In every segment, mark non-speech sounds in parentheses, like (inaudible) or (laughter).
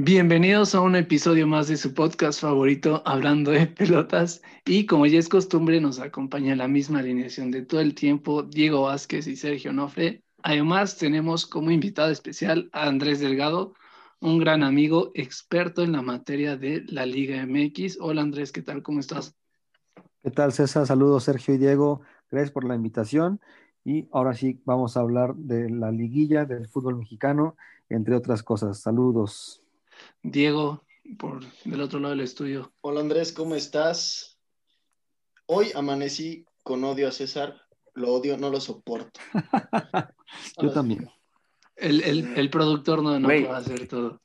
Bienvenidos a un episodio más de su podcast favorito, Hablando de Pelotas. Y como ya es costumbre, nos acompaña la misma alineación de todo el tiempo, Diego Vázquez y Sergio Nofre. Además, tenemos como invitado especial a Andrés Delgado, un gran amigo experto en la materia de la Liga MX. Hola Andrés, ¿qué tal? ¿Cómo estás? ¿Qué tal, César? Saludos, Sergio y Diego. Gracias por la invitación. Y ahora sí, vamos a hablar de la liguilla del fútbol mexicano, entre otras cosas. Saludos. Diego, por del otro lado del estudio. Hola Andrés, ¿cómo estás? Hoy amanecí con odio a César. Lo odio, no lo soporto. (laughs) Yo también. El, el, el productor no, no puede hacer todo.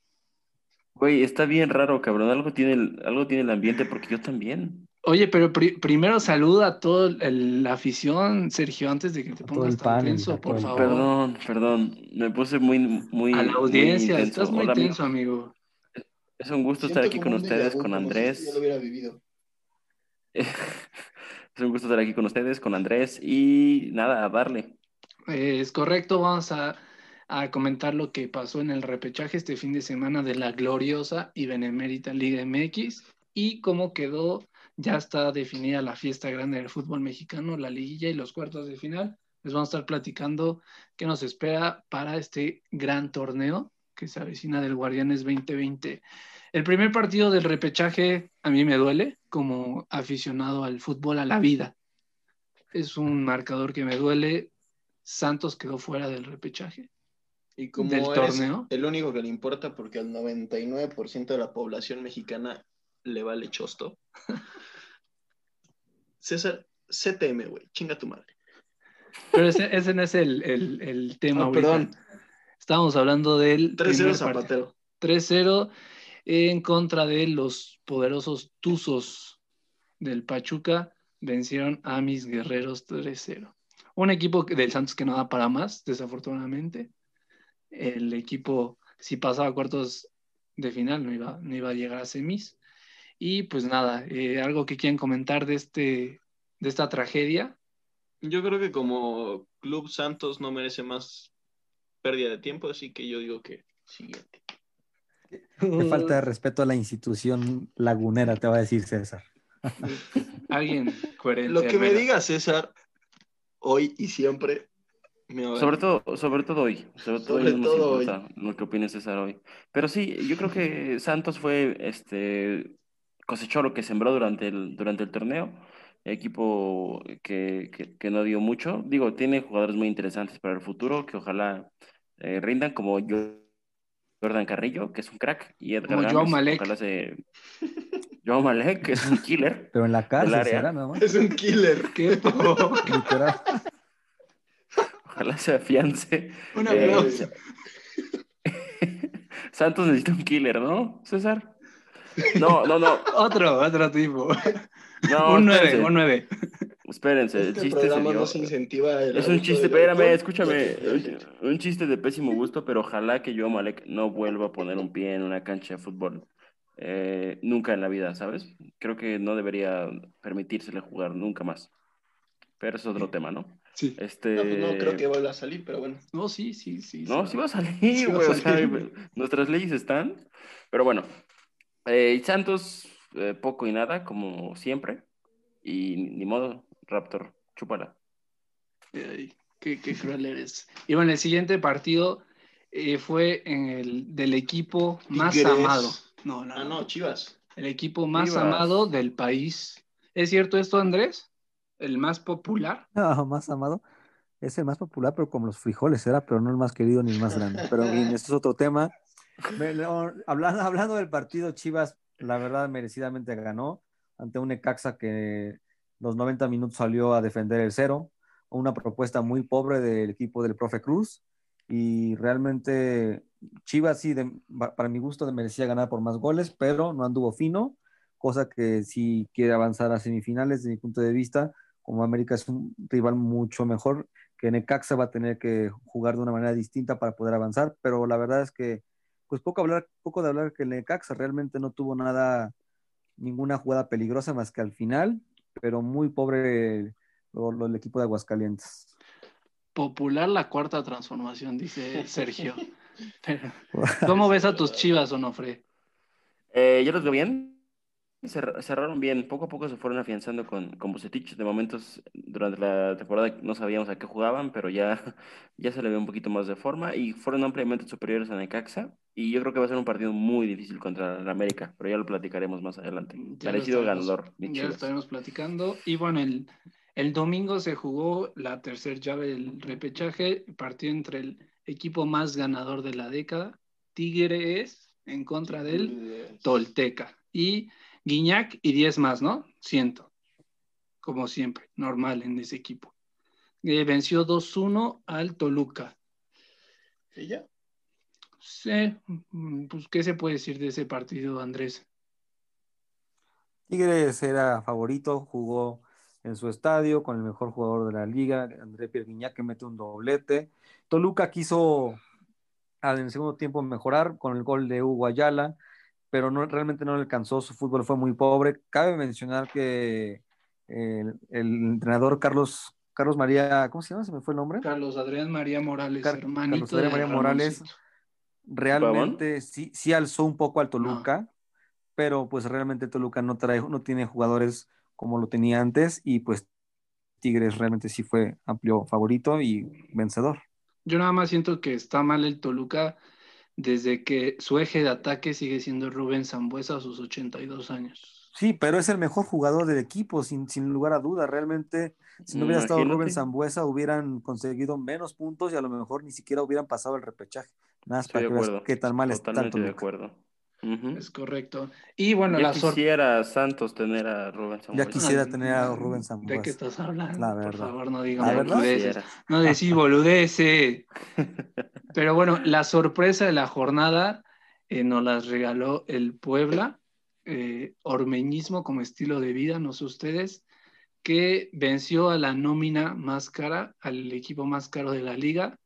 Güey, está bien raro, cabrón. Algo tiene el, algo tiene el ambiente, porque yo también. Oye, pero pri- primero saluda a toda la afición, Sergio, antes de que te pongas el tan panel, tenso, por favor. Perdón, perdón. Me puse muy, muy. a la audiencia, estás muy Hola, amigo. tenso, amigo. Es un gusto Siento estar aquí con ustedes, vu, con si Andrés. Ya lo hubiera vivido. (laughs) Es un gusto estar aquí con ustedes, con Andrés. Y nada, a darle. Es correcto, vamos a, a comentar lo que pasó en el repechaje este fin de semana de la gloriosa y benemérita Liga MX y cómo quedó, ya está definida la fiesta grande del fútbol mexicano, la liguilla y los cuartos de final. Les vamos a estar platicando qué nos espera para este gran torneo que se avecina del Guardianes 2020. El primer partido del repechaje a mí me duele como aficionado al fútbol, a la vida. Es un marcador que me duele. Santos quedó fuera del repechaje. Y como Del torneo. el único que le importa porque al 99% de la población mexicana le vale chosto. (laughs) César, CTM, güey, chinga tu madre. Pero ese, ese no es el, el- el tema. Ahorita. perdón. Estábamos hablando del 3-0 primer Zapatero. partido. 3-0 en contra de los poderosos Tuzos del Pachuca. Vencieron a mis guerreros 3-0. Un equipo del Santos que no da para más, desafortunadamente. El equipo, si pasaba a cuartos de final, no iba, no iba a llegar a semis. Y pues nada, eh, algo que quieran comentar de, este, de esta tragedia. Yo creo que como Club Santos no merece más pérdida de tiempo, así que yo digo que siguiente. Qué falta de respeto a la institución lagunera, te va a decir César. Alguien coherente. Lo que me diga César hoy y siempre me Sobre todo, sobre todo hoy. Sobre todo Sobre hoy no nos todo hoy. importa lo que opine César hoy. Pero sí, yo creo que Santos fue, este, cosechó lo que sembró durante el, durante el torneo. Equipo que, que, que no dio mucho. Digo, tiene jugadores muy interesantes para el futuro que ojalá eh, rindan, como yo, Jordan Carrillo, que es un crack, y Edgar Como Joao Malek. ojalá se... (laughs) Joao Malek, que es un killer. Pero en la cárcel será nada más. Es un killer. ¿Qué? (laughs) Literal. Ojalá se afiance. Un Eh, aplauso. (laughs) Santos necesita un killer, ¿no, César? No, no, no. otro, otro tipo. no un 9, espérense, un 9. Espérense, Es el el chiste se programa dio. no se incentiva el Es un chiste, espérame, escúchame. (laughs) Un, un chiste de pésimo gusto, pero ojalá que yo, Malek, no vuelva a poner un pie en una cancha de fútbol. eh, nunca en la vida, ¿sabes? Creo que no debería permitírsele jugar nunca más. Pero es otro tema, ¿no? Sí. Este... No, pues no creo que vuelva a salir, pero bueno. No, sí, sí, sí. No, sí. va a salir, Sí va a güey. o sea, salir. (laughs) nuestras leyes están. Pero bueno, eh, y Santos, eh, poco y nada, como siempre. Y ni modo, Raptor, chúpala. Ay, qué, qué cruel eres. Y bueno, el siguiente partido eh, fue en el del equipo más Tigres. amado. No, no, Ah, no, Chivas. El equipo más Chivas. amado del país. ¿Es cierto esto, Andrés? ¿El más popular? (laughs) No, más amado. Es el más popular, pero como los frijoles era, pero no el más querido ni el más grande. Pero bien, esto es otro tema. No, hablando, hablando del partido, Chivas, la verdad, merecidamente ganó ante un Necaxa que los 90 minutos salió a defender el cero. Una propuesta muy pobre del equipo del profe Cruz. Y realmente Chivas, sí, de- para mi gusto, merecía ganar por más goles, pero no anduvo fino. Cosa que si quiere avanzar a semifinales, desde mi punto de vista, como América es un rival mucho mejor, que Necaxa va a tener que jugar de una manera distinta para poder avanzar, pero la verdad es que, pues poco, hablar, poco de hablar que Necaxa realmente no tuvo nada, ninguna jugada peligrosa más que al final, pero muy pobre lo- lo- el equipo de Aguascalientes. Popular la cuarta transformación, dice Sergio. (laughs) Pero, ¿Cómo ves a tus chivas, Onofre? Eh, yo los veo bien. Cer- cerraron bien. Poco a poco se fueron afianzando con, con Bucetich. De momentos, durante la temporada no sabíamos a qué jugaban, pero ya, (laughs) ya se le ve un poquito más de forma y fueron ampliamente superiores a Necaxa. Y yo creo que va a ser un partido muy difícil contra el América, pero ya lo platicaremos más adelante. Ya estaremos- ganador, Ya lo estaremos platicando. Y bueno, el, el domingo se jugó la tercera llave del repechaje, partido entre el equipo más ganador de la década, Tigres, en contra del Tolteca. Y Guiñac y 10 más, ¿no? Ciento. Como siempre, normal en ese equipo. Eh, venció 2-1 al Toluca. ¿Y ya? Sí, mm, pues, ¿qué se puede decir de ese partido, Andrés? Tigres era favorito, jugó en su estadio con el mejor jugador de la liga, André Pierre Guignac, que mete un doblete. Toluca quiso al- en el segundo tiempo mejorar con el gol de Hugo Ayala, pero no, realmente no le alcanzó, su fútbol fue muy pobre. Cabe mencionar que el, el entrenador Carlos, Carlos María, ¿cómo se llama? ¿Se me fue el nombre? Carlos Adrián María Morales, Car- hermanito Carlos Adrián María Morales. Realmente sí, sí alzó un poco al Toluca, pero pues realmente Toluca no trae, no tiene jugadores como lo tenía antes y pues Tigres realmente sí fue amplio favorito y vencedor. Yo nada más siento que está mal el Toluca desde que su eje de ataque sigue siendo Rubén Zambuesa a sus 82 años. Sí, pero es el mejor jugador del equipo, sin, sin lugar a duda. Realmente, si no hubiera estado. Rubén Zambuesa, hubieran conseguido menos puntos y a lo mejor ni siquiera hubieran pasado el repechaje. Nada más Estoy para de que veas qué tan mal está Totalmente de acuerdo. Es correcto. Y bueno, ya la quisiera Santos tener a Rubén Samuel. quisiera tener a Rubén ¿De qué Zambuesa. estás hablando? La Por favor, no verdad. boludeces. No decís (laughs) boludeces. (laughs) Pero bueno, la sorpresa de la jornada eh, nos las regaló el Puebla, eh, ormeñismo como estilo de vida, no sé ustedes, que venció a la nómina más cara, al equipo más caro de la liga,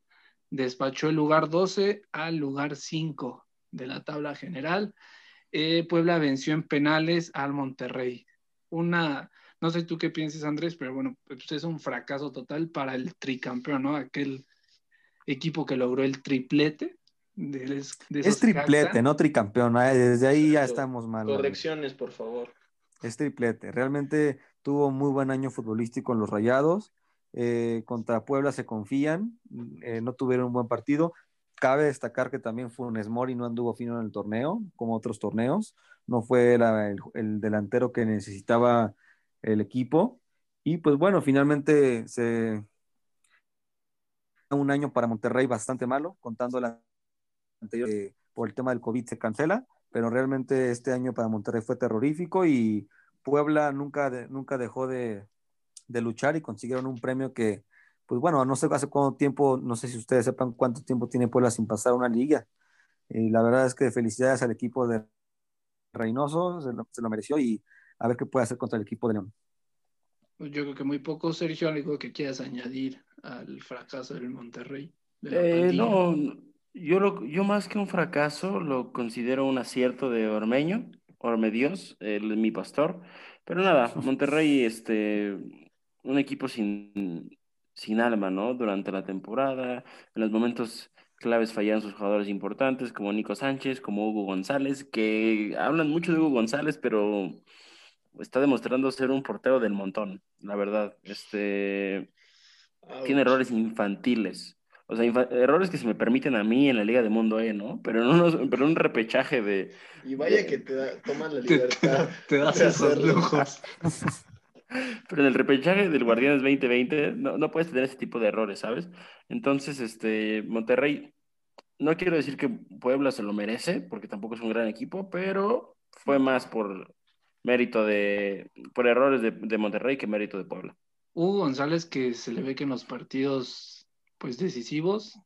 despachó el lugar 12 al lugar 5 de la tabla general. Eh, Puebla venció en penales al Monterrey. Una, no sé tú qué pienses, Andrés, pero bueno, pues es un fracaso total para el tricampeón, ¿no? Aquel equipo que logró el triplete. De, de Es triplete, no tricampeón. Desde ahí ya estamos mal. Correcciones, por favor. Es triplete. Realmente tuvo muy buen año futbolístico en los Rayados. Eh, contra Puebla se confían. eh, no tuvieron un buen partido. Cabe destacar que también Funes Mori no anduvo fino en el torneo, como otros torneos. No fue la- el, el delantero que necesitaba el equipo. Y pues bueno, finalmente se un año para Monterrey bastante malo, contando la anterior que por el tema del COVID se cancela, pero realmente este año para Monterrey fue terrorífico y Puebla nunca, de- nunca dejó de, de luchar y consiguieron un premio que, pues bueno, no sé hace cuánto tiempo, no sé si ustedes sepan cuánto tiempo tiene Puebla sin pasar una liga. Y la verdad es que felicidades al equipo de Reynoso, se lo, se lo mereció y a ver qué puede hacer contra el equipo de León. Pues Yo creo que muy poco, Sergio, algo que quieras añadir al fracaso del Monterrey. de Eh, no, yo, lo, yo más que un fracaso lo considero un acierto de Ormeño, Orme Dios, él es mi pastor. Pero nada, (laughs) Monterrey, este, un equipo sin, sin alma, ¿no? Durante la temporada, en los momentos claves fallaron sus jugadores importantes, como Nico Sánchez, como Hugo González, que hablan mucho de Hugo González, pero está demostrando ser un portero del montón, la verdad. Este, tiene errores infantiles. O sea, infa- errores que se me permiten a mí en la Liga de Mundo E, ¿no? Pero en, unos- pero en un repechaje de... Y vaya que te da, toman la libertad. te- te das esos lujos. (laughs) Pero en el repechaje del Guardianes 2020 no, no puedes tener ese tipo de errores, ¿sabes? Entonces, este, Monterrey, no quiero decir que Puebla se lo merece, porque tampoco es un gran equipo, pero fue más por mérito de... por errores de, de Monterrey que mérito de Puebla. Hugo González, que se le ve que en los partidos pues decisivos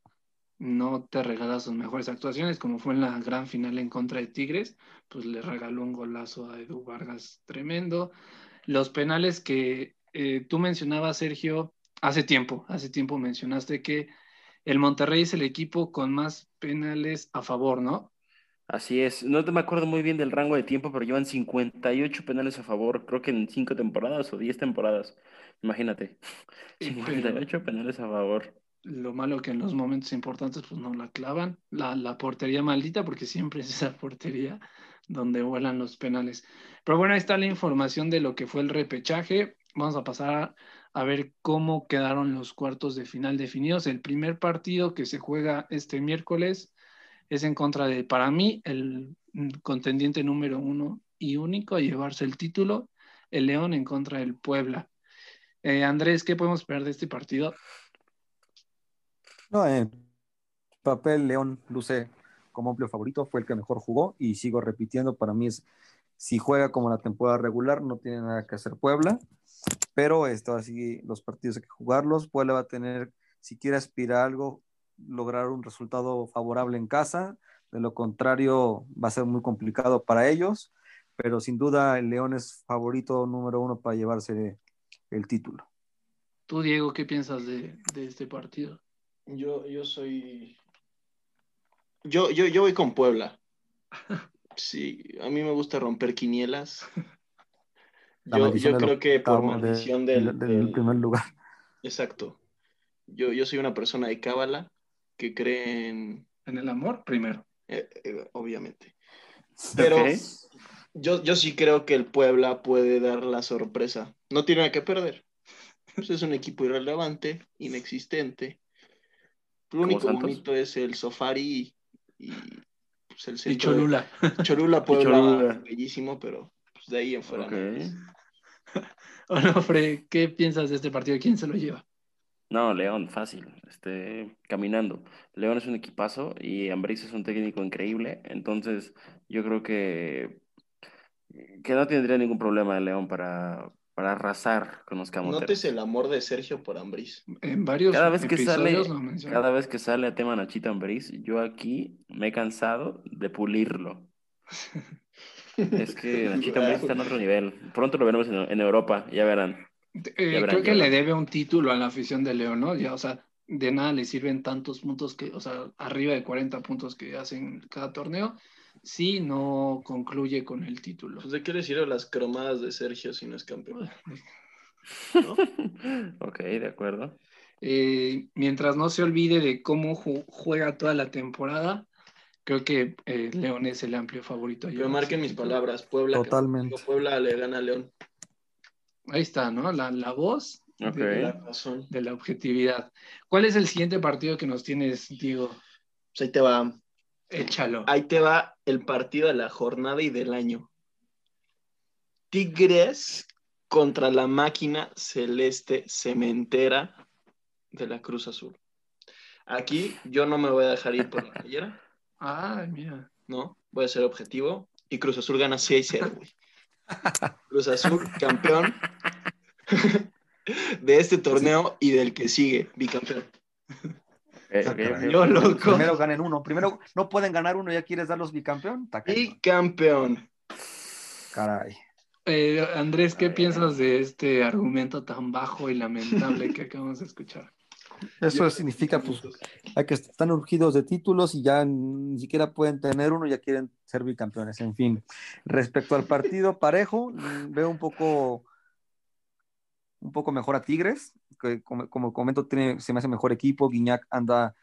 no te regala sus mejores actuaciones, como fue en la gran final en contra de Tigres, pues le regaló un golazo a Edu Vargas tremendo. Los penales que eh, tú mencionabas, Sergio, hace tiempo, hace tiempo mencionaste que el Monterrey es el equipo con más penales a favor, ¿no? Así es, no me acuerdo muy bien del rango de tiempo, pero llevan 58 penales a favor, creo que en 5 temporadas o 10 temporadas, imagínate, Sí, pero- 58 penales a favor. lo malo que en los momentos importantes pues no la clavan. La, la portería maldita, porque siempre es esa portería donde vuelan los penales. Pero bueno, ahí está la información de lo que fue el repechaje. Vamos a pasar a ver cómo quedaron los cuartos de final definidos. El primer partido que se juega este miércoles es en contra de, para mí, el contendiente número uno y único a llevarse el título, el León en contra del Puebla. Eh, Andrés, ¿qué podemos esperar de este partido? No, en papel, León luce como amplio favorito, fue el que mejor jugó y sigo repitiendo, para mí es, si juega como la temporada regular, no tiene nada que hacer Puebla, pero esto así los partidos hay que jugarlos, Puebla va a tener, si quiere aspirar a algo, lograr un resultado favorable en casa, de lo contrario va a ser muy complicado para ellos, pero sin duda el León es favorito número uno para llevarse el título. Tú, Diego, ¿qué piensas de, de este partido? Yo, yo soy. Yo, yo, yo voy con Puebla. (laughs) Sí, a mí me gusta romper quinielas. (laughs) Yo, yo creo que por maldición de, del, del, del- primer lugar. Exacto. Yo, yo soy una persona de cábala que cree en. El amor, primero. eh, eh, obviamente. Pero yo, yo sí creo que el Puebla puede dar la sorpresa. No tiene nada que perder. Pues es un equipo irrelevante, inexistente. Lo ¿Como único Santos? bonito es el Sofari y, y, pues, el Y centro de- Cholula. Cholula, (laughs) Puebla, Cholula. bellísimo, pero pues, de ahí en fuera. Ok. no. (laughs) Onofre, ¿qué piensas de este partido? ¿Quién se lo lleva? No, León, fácil, este, caminando. León es un equipazo y Ambriz es un técnico increíble, entonces yo creo que, que no tendría ningún problema el León para, para arrasar con los camoteros. Notes el amor de Sergio por Ambriz. En varios Cada vez que sale, episodios lo menciona. cada vez que sale a tema Nachito Ambriz, yo aquí me he cansado de pulirlo. (laughs) Es que Nachito Ambriz está en otro nivel. Pronto lo veremos en, en Europa, ya verán. Eh, creo que le debe un título a la afición de León, ¿no? Ya, o sea, de nada le sirven tantos puntos que, o sea, arriba de 40 puntos que hacen cada torneo, si no concluye con el título. Pues, ¿De qué le sirven las cromadas de Sergio si no es campeón? ¿no? (laughs) Ok, de acuerdo. Eh, mientras no se olvide de cómo ju- juega toda la temporada, creo que eh, León es el amplio favorito. Pero marquen mis palabras. Puebla. Totalmente. Puebla le gana a León. Ahí está, ¿no? La, la voz de, La razón. de la objetividad. ¿Cuál es el siguiente partido que nos tienes, Diego? Pues ahí te va. Échalo. Ahí te va el partido de la jornada y del año. Tigres contra la máquina celeste cementera de la Cruz Azul. Aquí yo no me voy a dejar ir por la playera, (laughs) Ay, mira. ¿no? Voy a ser objetivo. Y Cruz Azul gana 6-0, güey. Cruz Azul, campeón (laughs) de este torneo y del que sigue, bicampeón. Ok. Yo loco. Primero ganen uno. Primero no pueden ganar uno, ya quieres darlos bicampeón. Bicampeón. Caray. Eh, Andrés, ¿qué piensas de este argumento tan bajo y lamentable que acabamos de escuchar? Eso significa, pues, hay que están urgidos de títulos y ya ni siquiera pueden tener uno, ya quieren ser bicampeones. En fin, respecto al partido parejo, mm, veo un poco, un poco mejor a Tigres, que como, como comento, tiene, se me hace mejor equipo. Guiñac anda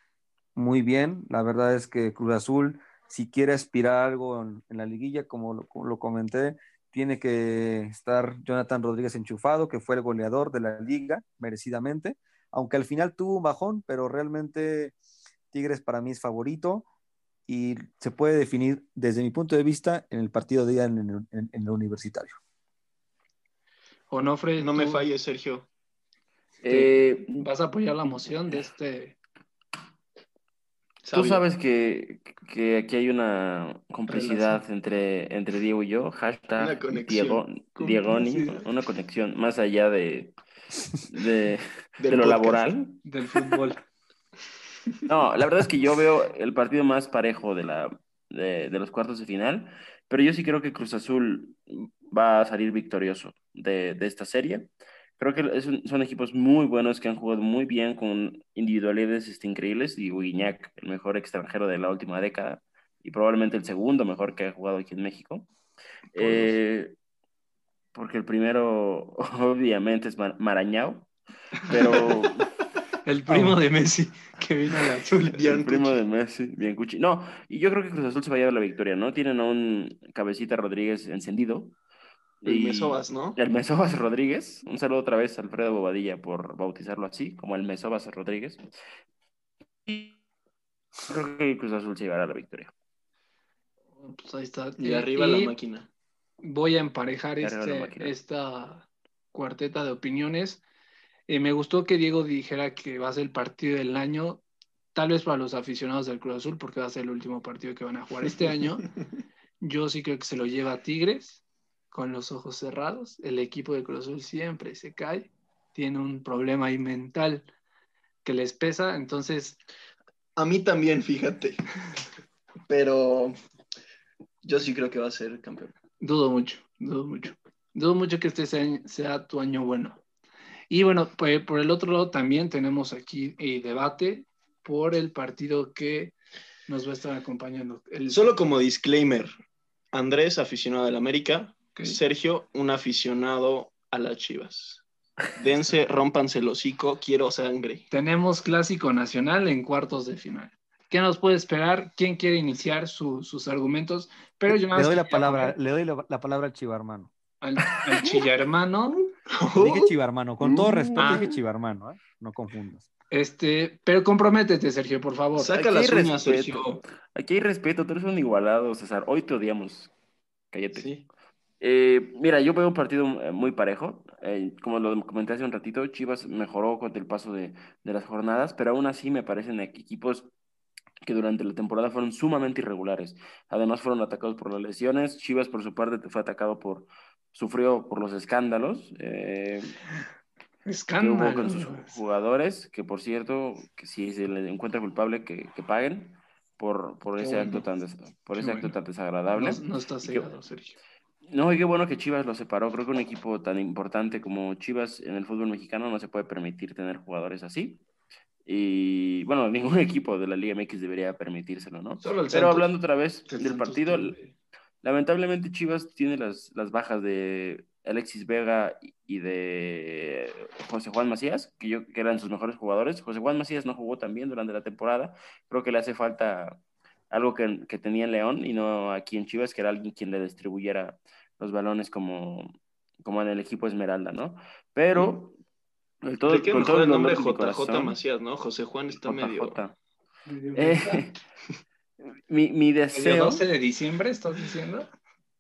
muy bien. La verdad es que Cruz Azul, si quiere aspirar algo en, la liguilla, como lo, comenté, tiene que estar Jonathan Rodríguez enchufado, que fue el goleador de la liga, merecidamente aunque al final tuvo un bajón, pero realmente Tigres para mí es favorito y se puede definir desde mi punto de vista en el partido de día en el universitario. Onofre, No me ¿tú falles, Sergio. Eh, ¿Vas a apoyar la moción de este? Tú Sabio. sabes que, que aquí hay una complicidad entre, entre Diego y yo, Una hashtag Diego, Diegoni, una conexión más allá de, de, (laughs) de lo podcast. laboral. Del fútbol. No, la verdad es que yo veo el partido más parejo de, la, de, de los cuartos de final, pero yo sí creo que Cruz Azul va a salir victorioso de, de esta serie. Creo que es un- son equipos muy buenos que han jugado muy bien con individualidades este, increíbles. Y Guiñac, el mejor extranjero de la última década y probablemente el segundo mejor que ha jugado aquí en México. Eh, porque el primero, (laughs) obviamente, es Mar- Marañao, pero (laughs) El primo de Messi que vino al azul. (laughs) El primo de Messi, bien cuchi. No, y yo creo que Cruz Azul se va a llevar la victoria, ¿no? Tienen a un cabecita Rodríguez encendido. El Mesobas, ¿no? El Mesobas Rodríguez. Un saludo otra vez a Alfredo Bobadilla por bautizarlo así, como el Mesobas Rodríguez. Y creo que Cruz Azul se llevará la victoria. Pues ahí está. Y arriba la máquina. Voy a emparejar este, esta cuarteta de opiniones. Eh, me gustó que Diego dijera que va a ser el partido del año, tal vez para los aficionados del Cruz Azul, porque va a ser el último partido que van a jugar este año. (laughs) Yo sí creo que se lo lleva a Tigres con los ojos cerrados. El equipo de Cruz Azul siempre se cae, tiene un problema ahí mental que les pesa, entonces... A mí también, fíjate. Pero yo sí creo que va a ser campeón. Dudo mucho, dudo mucho. Dudo mucho que este sea, tu año bueno. Y bueno, pues por el otro lado también tenemos aquí el debate por el partido que nos va a estar acompañando. Solo como disclaimer, Andrés, aficionado del América, Sergio, un aficionado a las Chivas. (laughs) Dense, rompanse el hocico, quiero sangre. Tenemos clásico nacional en cuartos de final. ¿Qué nos puede esperar? ¿Quién quiere iniciar sus argumentos? Pero yo le doy la palabra, le doy la, palabra al chivarmano. Al, al (laughs) (laughs) dije chivarmano, con todo respeto ah. dije chivarmano, ¿eh? no confundas. Este, pero comprométete, Sergio, por favor. Saca las uñas, Sergio. Aquí hay respeto, tú eres un igualado, César. Hoy te odiamos. Cállate. Sí. Eh, mira, yo veo un partido eh, muy parejo. Eh, como lo comenté hace un ratito, Chivas mejoró con el paso de, de, las jornadas, pero aún así me parecen equipos que durante la temporada fueron sumamente irregulares. Además fueron atacados por las lesiones. Chivas por su parte fue atacado por, sufrió por los escándalos. Eh, (laughs) escándalos. con sus jugadores, que por cierto, que si se les encuentra culpable, que, que paguen por, por ese, acto, tan por ese acto tan desagradable. No, está cegado, Sergio. No, y qué bueno que Chivas lo separó. Creo que un equipo tan importante como Chivas en el fútbol mexicano no se puede permitir tener jugadores así. Y bueno, ningún (laughs) equipo de la Liga MX debería permitírselo, ¿no? Pero hablando otra vez del partido, lamentablemente Chivas tiene las, las bajas de Alexis Vega y de José Juan Macías, que, yo, que eran sus mejores jugadores. José Juan Macías no jugó tan bien durante la temporada. Creo que le hace falta algo que, que tenía en León y no aquí en Chivas, que era alguien quien le distribuyera los balones como, como en el equipo Esmeralda, ¿no? Pero el todo, con todo el nombre JJ Macías, ¿no? José Juan está medio. Eh, (laughs) mi, mi, deseo. ¿El 12 de diciembre estás diciendo?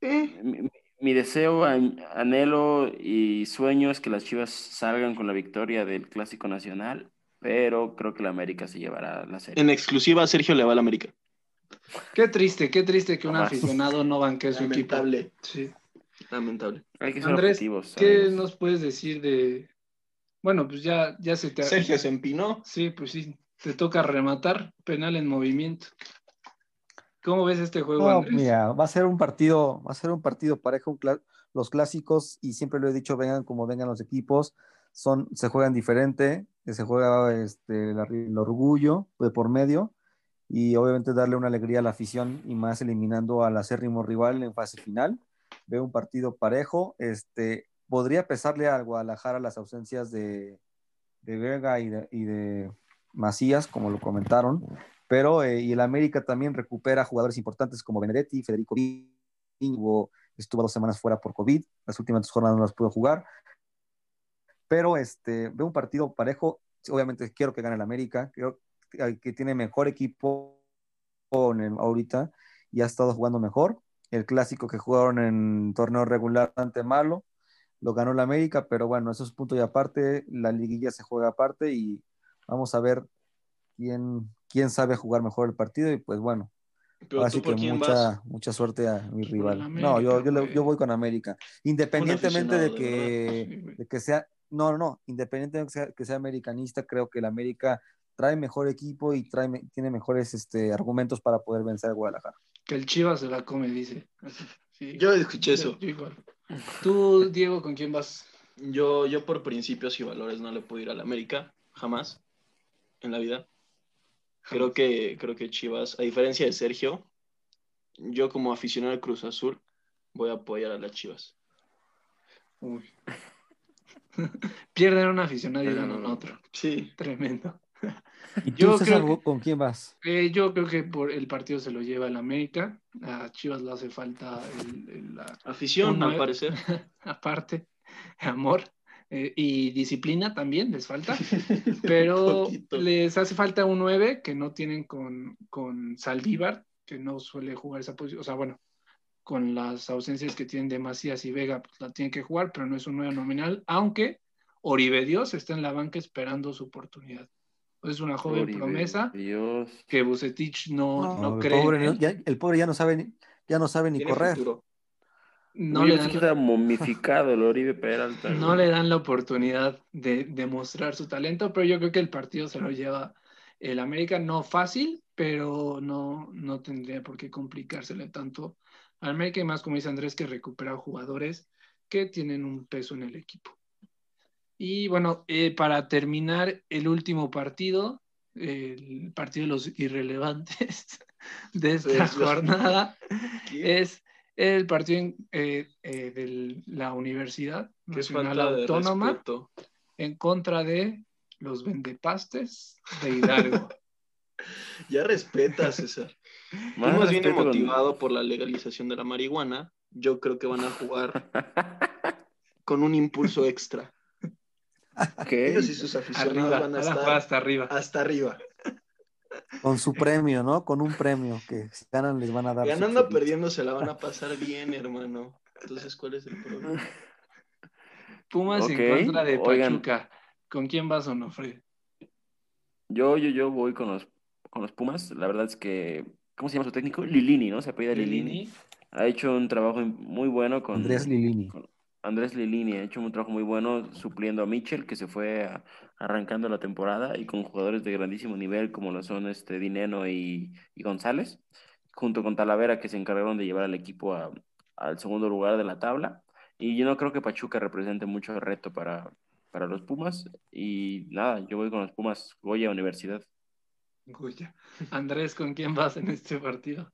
Mi, mi, deseo, anhelo y sueño es que las chivas salgan con la victoria del Clásico Nacional, pero creo que la América se llevará la serie. En exclusiva, Sergio le va a la América. Qué triste, qué triste que un aficionado no banque su equipo. Lamentable. Sí. Lamentable. Hay que ser Andrés, ¿qué nos puedes decir de, bueno, pues ya, ya se te... Sergio se empinó. Sí, pues sí, te toca rematar, penal en movimiento. ¿Cómo ves este juego, Mira, va a ser un partido, va a ser un partido parejo, los clásicos, y siempre lo he dicho, vengan como vengan los equipos, son, se juegan diferente, se juega este, el, orgullo de por medio, y obviamente darle una alegría a la afición, y más eliminando al acérrimo rival en fase final. Veo un partido parejo, este, podría pesarle al Guadalajara las ausencias de, de Vega y de, Macías, como lo comentaron, pero eh, y el América también recupera jugadores importantes como Benedetti, Federico Vingo, estuvo dos semanas fuera por COVID, las últimas dos jornadas no las pudo jugar, pero este, veo un partido parejo, obviamente quiero que gane el América, creo que tiene mejor equipo ahorita y ha estado jugando mejor, el clásico que jugaron en torneo regular bastante malo, lo ganó la América, pero bueno, eso es punto y aparte, la liguilla se juega aparte y vamos a ver quién, quién sabe jugar mejor el partido y pues bueno, así que mucha, mucha suerte a mi rival. no, yo, yo, voy con América, independientemente de que, de que sea, no, no, independientemente de que sea, que sea americanista, creo que el América trae mejor equipo y trae, tiene mejores este, argumentos para poder vencer a Guadalajara. Que el Chivas se la come, dice. Yo escuché eso. Tú, Diego, ¿con quién vas? Yo, yo por principios y valores no le puedo ir a la América, jamás, en la vida. Creo que, creo que Chivas, a diferencia de Sergio, yo como aficionado al Cruz Azul voy a apoyar a las Chivas. Uy. (laughs) Pierden un aficionado y ganan otro. Sí. Tremendo. (laughs) ¿Y tú, yo con quién vas? Eh, yo creo que por el partido se lo lleva el América. A Chivas le hace falta la afición, al parecer. (laughs) aparte, amor. Eh, y disciplina también les falta, (laughs) pero les hace falta un 9 que no tienen con, con Saldívar, que no suele jugar esa posición, o sea, bueno, con las ausencias que tienen de Macías y Vega, pues la tienen que jugar, pero no es un 9 nominal, aunque Oribe Dios está en la banca esperando su oportunidad. Es una joven promesa que Bucetich no, no, cree. el pobre ya no sabe, ya no sabe ni correr. No le dan (laughs) momificado el Oribe Peralta. No le dan la oportunidad de demostrar su talento, pero yo creo que el partido se lo lleva el América, no fácil, pero no, no tendría por qué complicársele tanto al América y más, como dice Andrés, que recupera jugadores que tienen un peso en el equipo. Y bueno, eh, para terminar el último partido, el partido de los irrelevantes (laughs) de esta jornada, (laughs) es el partido eh, eh, de la Universidad Nacional Autónoma en contra de los vendepastes de Hidalgo. (laughs) ya respeta, César. (laughs) Más viene motivado por la legalización de la marihuana. Yo creo que van a jugar (laughs) con un impulso extra. ¿Qué? Ellos y sus aficionados van a estar hasta arriba. Hasta arriba. Con su premio, ¿no? Con un premio que si ganan les van a dar. Ganando o perdiendo se la van a pasar bien, hermano. Entonces, ¿cuál es el problema? (laughs) Pumas en contra de Pachuca. ¿Con quién vas, Onofre? Yo, yo, yo voy con los, con los Pumas. La verdad es que, ¿cómo se llama su técnico? Lilini, ¿no? Se apellida Lilini. Lilini. Ha hecho un trabajo muy bueno con... Andrés Lilini. Andrés Lilini ha hecho un trabajo muy bueno supliendo a Mitchell, que se fue arrancando la temporada, y con jugadores de grandísimo nivel como lo son este Dineno y, González, junto con Talavera, que se encargaron de llevar al equipo al segundo lugar de la tabla. Y yo no creo que Pachuca represente mucho reto para, para los Pumas. Y nada, yo voy con los Pumas, Goya Universidad. Goya. Andrés, ¿con quién vas en este partido?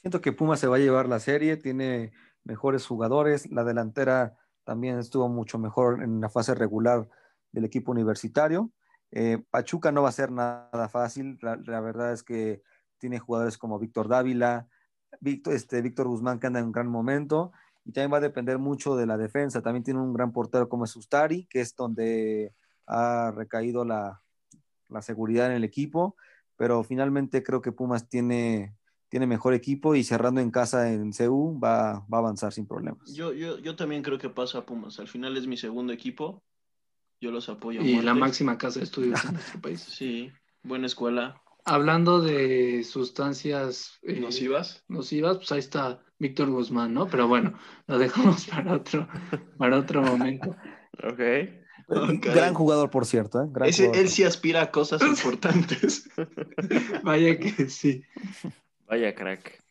Siento que Pumas se va a llevar la serie, tiene mejores jugadores. La delantera también estuvo mucho mejor en la fase regular del equipo universitario. Eh, Pachuca no va a ser nada fácil. La, verdad es que tiene jugadores como Víctor Dávila, Víctor, este, Víctor Guzmán que anda en un gran momento y también va a depender mucho de la defensa. También tiene un gran portero como es Ustari, que es donde ha recaído la, la seguridad en el equipo, pero finalmente creo que Pumas tiene tiene mejor equipo y cerrando en casa en CU va, va a avanzar sin problemas. Yo, yo, yo también creo que pasa a Pumas. Al final es mi segundo equipo. Yo los apoyo. Y la máxima casa de estudios en nuestro país. (laughs) Sí, buena escuela. Hablando de sustancias eh, nocivas. Nocivas, pues ahí está Víctor Guzmán, ¿no? Pero bueno, lo dejamos (laughs) para otro, para otro momento. Ok. Gran jugador, por cierto. ¿eh? él sí aspira a cosas importantes. (laughs) Vaya que sí. Vaya crack.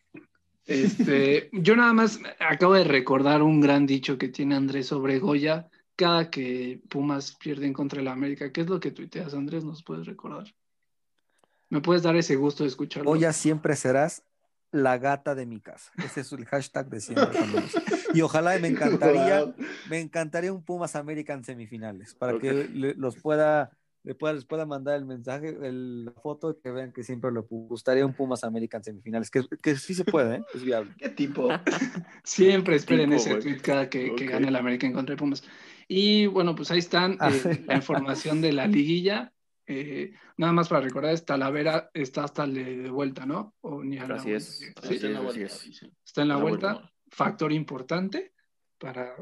Este, (laughs) yo nada más acabo de recordar un gran dicho que tiene Andrés sobre Goya cada que Pumas pierden contra el América. ¿Qué es lo que tuiteas, Andrés? ¿Nos puedes recordar? ¿Me puedes dar ese gusto de escucharlo? Goya siempre serás la gata de mi casa. Ese es el hashtag de siempre. (laughs) y ojalá me encantaría, me encantaría un Pumas América en semifinales para que los pueda les pueda, mandar el mensaje, la foto, que vean que siempre le gustaría un Pumas American semifinales, que, que sí se puede, ¿eh? es viable. ¿Qué tipo? (laughs) siempre esperen ese tweet cada que, gane el América en contra de Pumas. Y bueno, pues ahí están ah, eh, la información de la liguilla. Eh, nada más para recordar, Talavera está hasta de vuelta, ¿no? O ni así, es, está en la vuelta. Está en la, vuelta. Factor importante para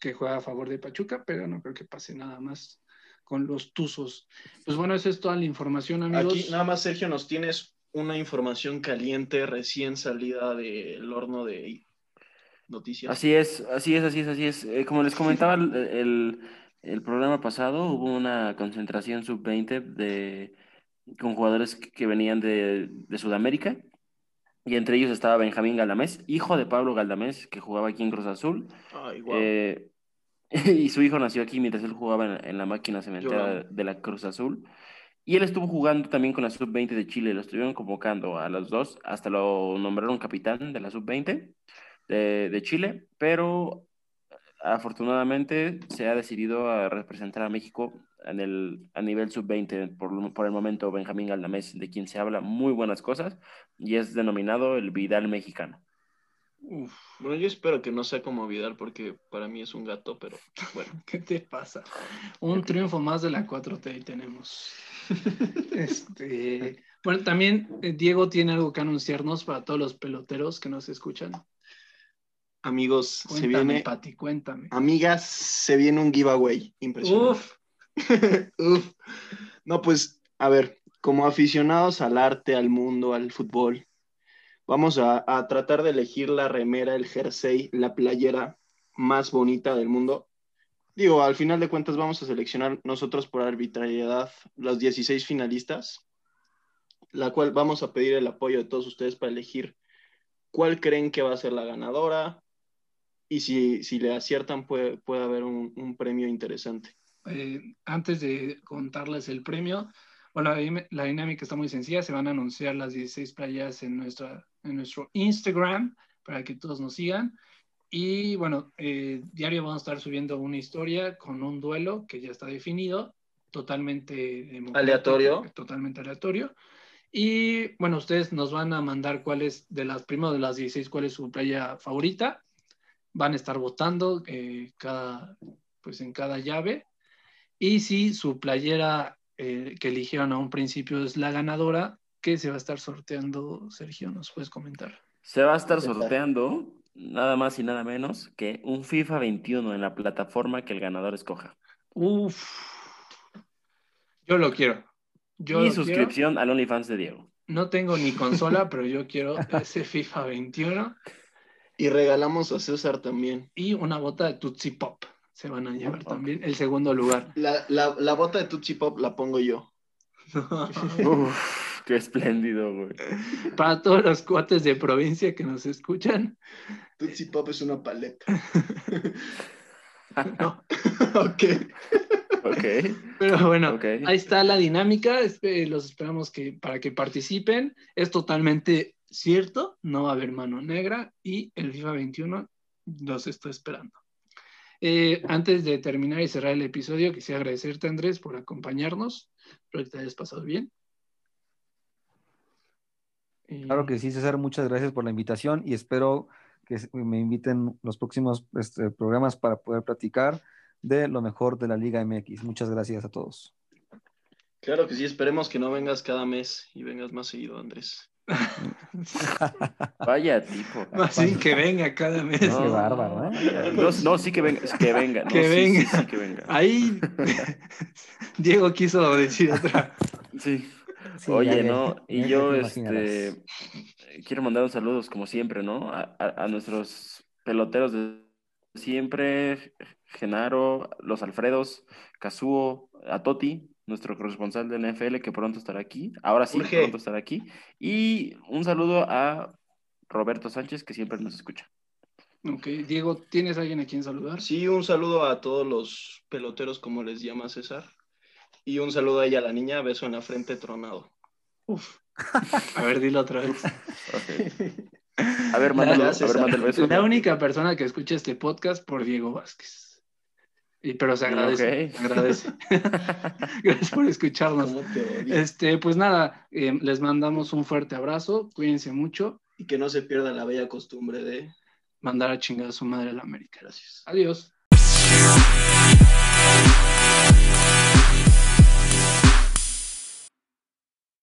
que juegue a favor de Pachuca, pero no creo que pase nada más con los Tuzos. Pues bueno, esa es toda la información, amigos. Aquí nada más, Sergio, nos tienes una información caliente recién salida del horno de noticias. Así es, así es, así es, así es. Eh, como les comentaba el, programa pasado, hubo una concentración sub-20 de, con jugadores que venían de, Sudamérica. Y entre ellos estaba Benjamín Galdamés, hijo de Pablo Galdamés, que jugaba aquí en Cruz Azul. Ay, y su hijo nació aquí mientras él jugaba en, la máquina cementera de la Cruz Azul. Y él estuvo jugando también con la sub-20 de Chile, lo estuvieron convocando a los dos, hasta lo nombraron capitán de la sub-20 de, Chile, pero afortunadamente se ha decidido a representar a México en el, a nivel sub-20, por, por, el momento Benjamín Galdamés, de quien se habla muy buenas cosas, y es denominado el Vidal mexicano. Bueno, yo espero que no sea como Vidal, porque para mí es un gato, pero (laughs) bueno. ¿Qué te pasa? Un triunfo más de la 4T y tenemos. este, bueno, también eh, Diego tiene algo que anunciarnos para todos los peloteros que nos escuchan. Amigos, se viene. Pati, cuéntame. Amigas, se viene un giveaway. Impresionante. Uf. (laughs) Uf. No, pues, a ver, como aficionados al arte, al mundo, al fútbol, vamos a, a tratar de elegir la remera, el jersey, la playera más bonita del mundo. Digo, al final de cuentas vamos a seleccionar nosotros por arbitrariedad los 16 finalistas, la cual vamos a pedir el apoyo de todos ustedes para elegir cuál creen que va a ser la ganadora, y si, si le aciertan puede, puede haber un, un premio interesante. Eh, antes de contarles el premio, bueno, la, dinámica está muy sencilla, se van a anunciar las 16 playas en, nuestra, en nuestro Instagram para que todos nos sigan. Y bueno, eh, diario vamos a estar subiendo una historia con un duelo que ya está definido, totalmente aleatorio. Totalmente aleatorio. Y bueno, ustedes nos van a mandar cuál es, de las, primero de las 16, cuál es su playa favorita van a estar votando eh, cada, pues en cada llave. Y si su playera eh, que eligieron a un principio es la ganadora, ¿qué se va a estar sorteando, Sergio? ¿Nos puedes comentar? Se va a estar sorteando nada más y nada menos que un FIFA 21 en la plataforma que el ganador escoja. Uf, yo lo quiero. Yo y suscripción al OnlyFans de Diego. No tengo ni consola, (laughs) pero yo quiero ese FIFA 21. Y regalamos a César también. Y una bota de Tootsie Pop. Se van a llevar también el segundo lugar. La, la, bota de Tootsie Pop la pongo yo. (laughs) qué espléndido, güey. Para todos los cuates de provincia que nos escuchan. Tootsie Pop es una paleta. (laughs) no. (laughs) ok. Ok. Pero bueno, ahí está la dinámica. Los esperamos que, para que participen. Es totalmente cierto, no va a haber mano negra y el FIFA 21 los estoy esperando. Eh, antes de terminar y cerrar el episodio, quisiera agradecerte, Andrés, por acompañarnos. Espero que te hayas pasado bien. Claro que sí, César, muchas gracias por la invitación y espero que me inviten los próximos este, programas para poder platicar de lo mejor de la Liga MX. Muchas gracias a todos. Claro que sí, esperemos que no vengas cada mes y vengas más seguido, Andrés. (laughs) Vaya tipo. (laughs) Así que venga cada mes. No, Qué bárbaro, ¿eh? No, sí que venga. Que venga. que, venga. Ahí (laughs) Diego quiso decir otra. Sí. Oye, ¿no? y yo este, quiero mandar un saludo, como siempre, ¿no? A, a, nuestros peloteros de siempre, Genaro, los Alfredos, Kazuo, a Toti, nuestro corresponsal de NFL, que pronto estará aquí. Ahora sí, pronto estará aquí. Y un saludo a Roberto Sánchez, que siempre nos escucha. Ok, Diego, ¿tienes alguien a quien saludar? Sí, un saludo a todos los peloteros, como les llama César. Y un saludo a ella, la niña, beso en la frente tronado. Uf. (laughs) A ver, dilo otra vez. A ver, mándalo, a ver, mándalo beso. La única persona que escucha este podcast por Diego Vázquez. Y, pero se agradece. agradece. (laughs) (laughs) Gracias por escucharnos. Este, pues nada, eh, les mandamos un fuerte abrazo, cuídense mucho. Y que no se pierda la bella costumbre de mandar a chingar a su madre a la América. Gracias. Adiós.